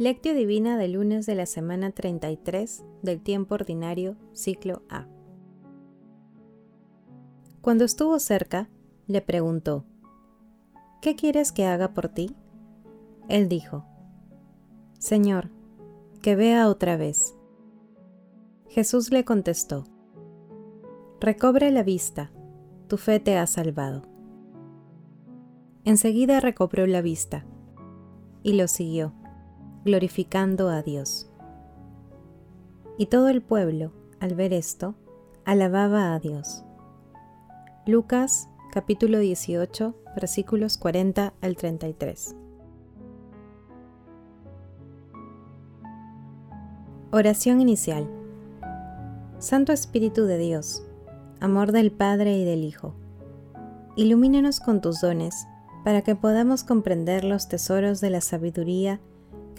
Lectio Divina del lunes de la semana 33 del tiempo ordinario, ciclo A. Cuando estuvo cerca, le preguntó, ¿Qué quieres que haga por ti? Él dijo, Señor, que vea otra vez. Jesús le contestó, Recobre la vista, tu fe te ha salvado. Enseguida recobró la vista y lo siguió glorificando a Dios. Y todo el pueblo, al ver esto, alababa a Dios. Lucas capítulo 18 versículos 40 al 33. Oración inicial. Santo Espíritu de Dios, amor del Padre y del Hijo, ilumínanos con tus dones para que podamos comprender los tesoros de la sabiduría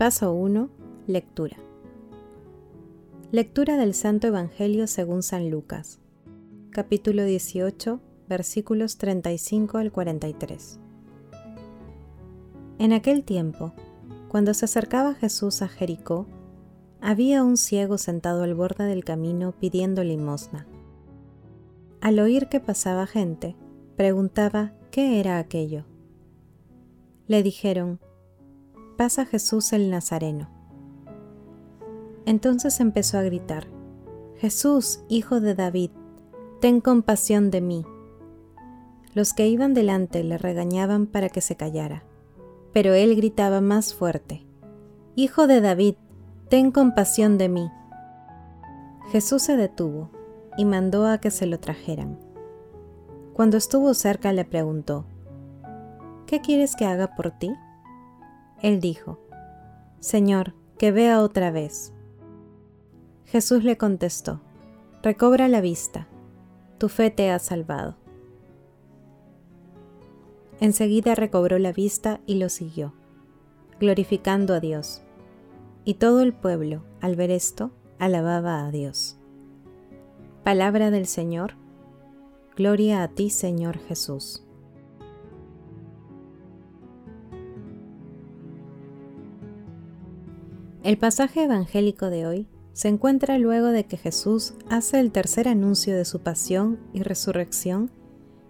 Paso 1. Lectura. Lectura del Santo Evangelio según San Lucas, capítulo 18, versículos 35 al 43. En aquel tiempo, cuando se acercaba Jesús a Jericó, había un ciego sentado al borde del camino pidiendo limosna. Al oír que pasaba gente, preguntaba qué era aquello. Le dijeron, pasa Jesús el Nazareno. Entonces empezó a gritar, Jesús, hijo de David, ten compasión de mí. Los que iban delante le regañaban para que se callara, pero él gritaba más fuerte, Hijo de David, ten compasión de mí. Jesús se detuvo y mandó a que se lo trajeran. Cuando estuvo cerca le preguntó, ¿Qué quieres que haga por ti? Él dijo, Señor, que vea otra vez. Jesús le contestó, Recobra la vista, tu fe te ha salvado. Enseguida recobró la vista y lo siguió, glorificando a Dios. Y todo el pueblo, al ver esto, alababa a Dios. Palabra del Señor, Gloria a ti, Señor Jesús. El pasaje evangélico de hoy se encuentra luego de que Jesús hace el tercer anuncio de su pasión y resurrección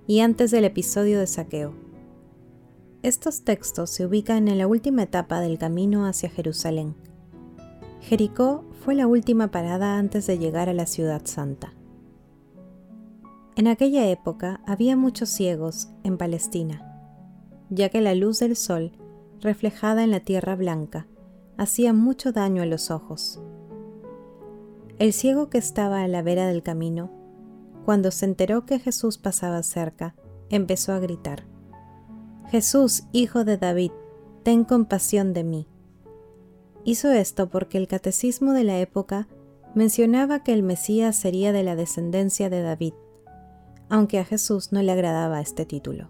y antes del episodio de saqueo. Estos textos se ubican en la última etapa del camino hacia Jerusalén. Jericó fue la última parada antes de llegar a la ciudad santa. En aquella época había muchos ciegos en Palestina, ya que la luz del sol, reflejada en la tierra blanca, hacía mucho daño a los ojos. El ciego que estaba a la vera del camino, cuando se enteró que Jesús pasaba cerca, empezó a gritar, Jesús, hijo de David, ten compasión de mí. Hizo esto porque el catecismo de la época mencionaba que el Mesías sería de la descendencia de David, aunque a Jesús no le agradaba este título.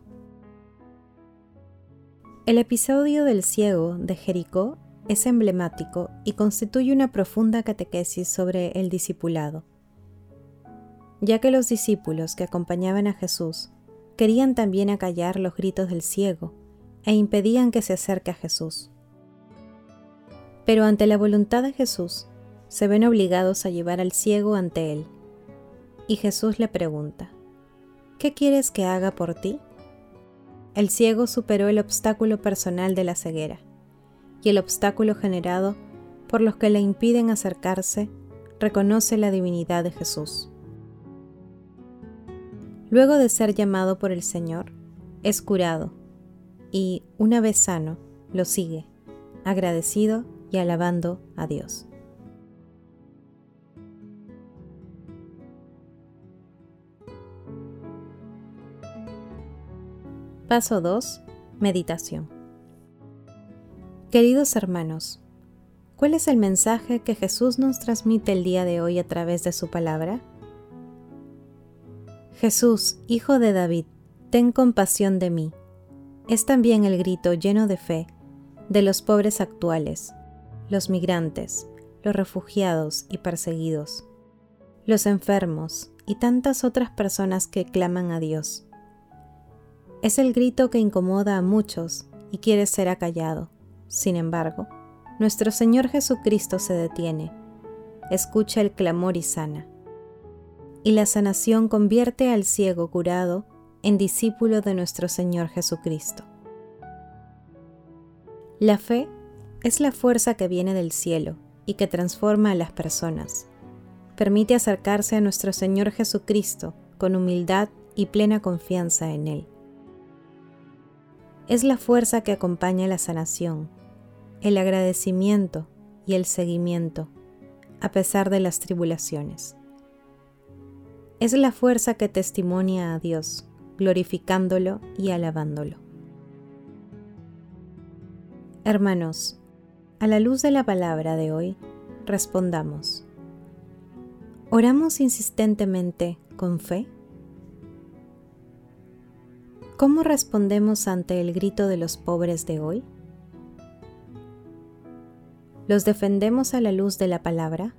El episodio del ciego de Jericó es emblemático y constituye una profunda catequesis sobre el discipulado, ya que los discípulos que acompañaban a Jesús querían también acallar los gritos del ciego e impedían que se acerque a Jesús. Pero ante la voluntad de Jesús, se ven obligados a llevar al ciego ante él. Y Jesús le pregunta, ¿qué quieres que haga por ti? El ciego superó el obstáculo personal de la ceguera y el obstáculo generado por los que le impiden acercarse, reconoce la divinidad de Jesús. Luego de ser llamado por el Señor, es curado y, una vez sano, lo sigue, agradecido y alabando a Dios. Paso 2. Meditación. Queridos hermanos, ¿cuál es el mensaje que Jesús nos transmite el día de hoy a través de su palabra? Jesús, Hijo de David, ten compasión de mí. Es también el grito lleno de fe de los pobres actuales, los migrantes, los refugiados y perseguidos, los enfermos y tantas otras personas que claman a Dios. Es el grito que incomoda a muchos y quiere ser acallado sin embargo, nuestro Señor Jesucristo se detiene, escucha el clamor y sana. Y la sanación convierte al ciego curado en discípulo de nuestro Señor Jesucristo. La fe es la fuerza que viene del cielo y que transforma a las personas. Permite acercarse a nuestro Señor Jesucristo con humildad y plena confianza en Él. Es la fuerza que acompaña la sanación el agradecimiento y el seguimiento a pesar de las tribulaciones. Es la fuerza que testimonia a Dios, glorificándolo y alabándolo. Hermanos, a la luz de la palabra de hoy, respondamos. ¿Oramos insistentemente con fe? ¿Cómo respondemos ante el grito de los pobres de hoy? ¿Los defendemos a la luz de la palabra?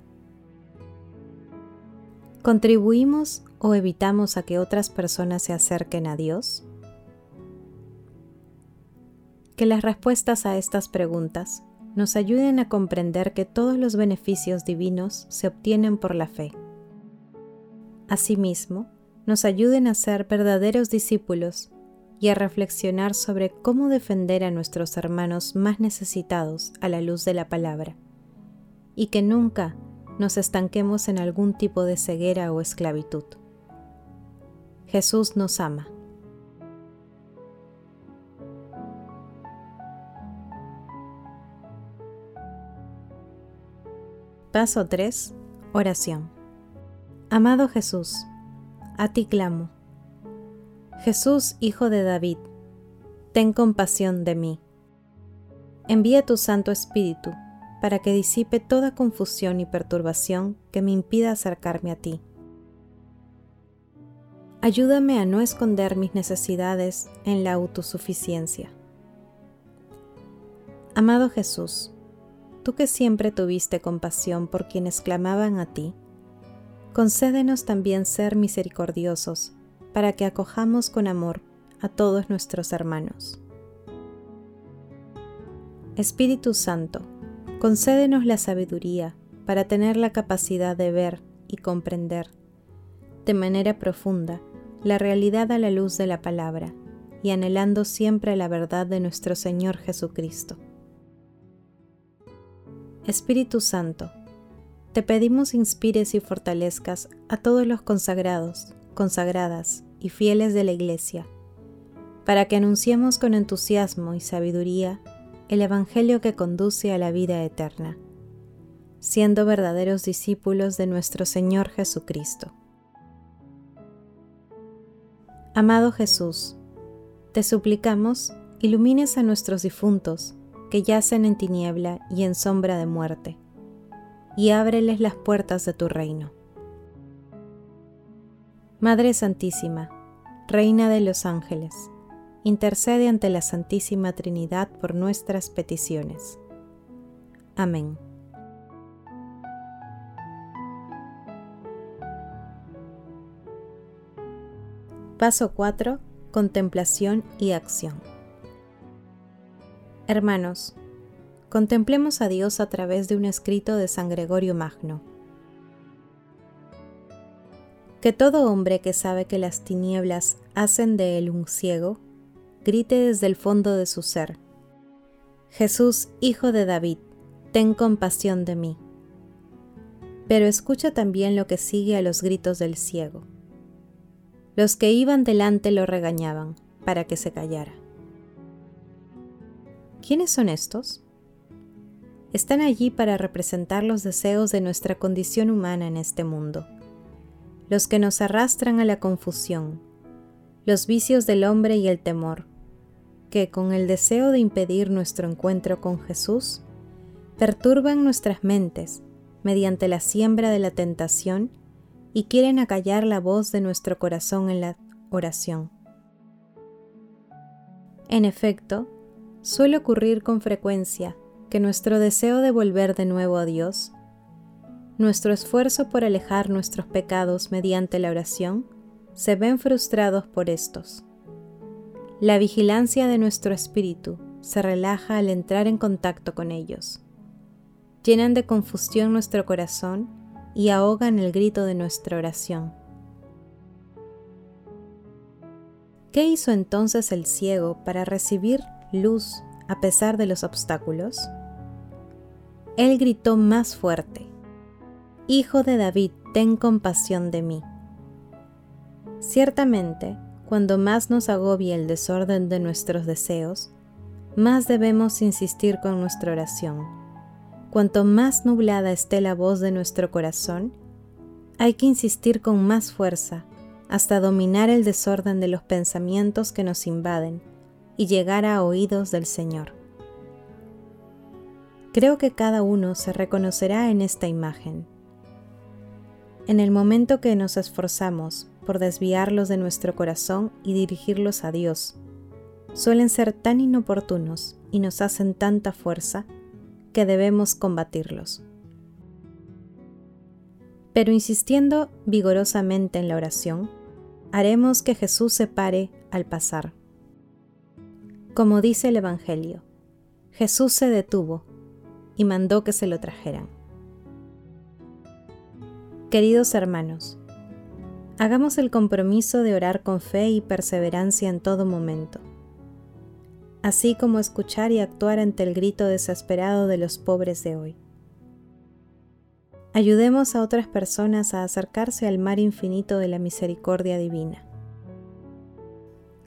¿Contribuimos o evitamos a que otras personas se acerquen a Dios? Que las respuestas a estas preguntas nos ayuden a comprender que todos los beneficios divinos se obtienen por la fe. Asimismo, nos ayuden a ser verdaderos discípulos y a reflexionar sobre cómo defender a nuestros hermanos más necesitados a la luz de la palabra, y que nunca nos estanquemos en algún tipo de ceguera o esclavitud. Jesús nos ama. Paso 3. Oración. Amado Jesús, a ti clamo Jesús, Hijo de David, ten compasión de mí. Envía tu Santo Espíritu para que disipe toda confusión y perturbación que me impida acercarme a ti. Ayúdame a no esconder mis necesidades en la autosuficiencia. Amado Jesús, tú que siempre tuviste compasión por quienes clamaban a ti, concédenos también ser misericordiosos para que acojamos con amor a todos nuestros hermanos. Espíritu Santo, concédenos la sabiduría para tener la capacidad de ver y comprender de manera profunda la realidad a la luz de la palabra y anhelando siempre la verdad de nuestro Señor Jesucristo. Espíritu Santo, te pedimos inspires y fortalezcas a todos los consagrados consagradas y fieles de la Iglesia, para que anunciemos con entusiasmo y sabiduría el Evangelio que conduce a la vida eterna, siendo verdaderos discípulos de nuestro Señor Jesucristo. Amado Jesús, te suplicamos, ilumines a nuestros difuntos que yacen en tiniebla y en sombra de muerte, y ábreles las puertas de tu reino Madre Santísima, Reina de los Ángeles, intercede ante la Santísima Trinidad por nuestras peticiones. Amén. Paso 4. Contemplación y acción. Hermanos, contemplemos a Dios a través de un escrito de San Gregorio Magno que todo hombre que sabe que las tinieblas hacen de él un ciego, grite desde el fondo de su ser, Jesús, Hijo de David, ten compasión de mí. Pero escucha también lo que sigue a los gritos del ciego. Los que iban delante lo regañaban para que se callara. ¿Quiénes son estos? Están allí para representar los deseos de nuestra condición humana en este mundo los que nos arrastran a la confusión, los vicios del hombre y el temor, que, con el deseo de impedir nuestro encuentro con Jesús, perturban nuestras mentes mediante la siembra de la tentación y quieren acallar la voz de nuestro corazón en la oración. En efecto, suele ocurrir con frecuencia que nuestro deseo de volver de nuevo a Dios, nuestro esfuerzo por alejar nuestros pecados mediante la oración, se ven frustrados por estos. La vigilancia de nuestro espíritu se relaja al entrar en contacto con ellos. Llenan de confusión nuestro corazón y ahogan el grito de nuestra oración. ¿Qué hizo entonces el ciego para recibir luz a pesar de los obstáculos? Él gritó más fuerte, Hijo de David, ten compasión de mí. Ciertamente, cuando más nos agobia el desorden de nuestros deseos, más debemos insistir con nuestra oración. Cuanto más nublada esté la voz de nuestro corazón, hay que insistir con más fuerza hasta dominar el desorden de los pensamientos que nos invaden y llegar a oídos del Señor. Creo que cada uno se reconocerá en esta imagen. En el momento que nos esforzamos por desviarlos de nuestro corazón y dirigirlos a Dios, suelen ser tan inoportunos y nos hacen tanta fuerza que debemos combatirlos. Pero insistiendo vigorosamente en la oración, haremos que Jesús se pare al pasar. Como dice el Evangelio, Jesús se detuvo y mandó que se lo trajeran. Queridos hermanos, hagamos el compromiso de orar con fe y perseverancia en todo momento, así como escuchar y actuar ante el grito desesperado de los pobres de hoy. Ayudemos a otras personas a acercarse al mar infinito de la misericordia divina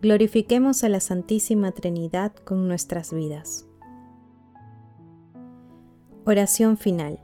glorifiquemos a la Santísima Trinidad con nuestras vidas. Oración final.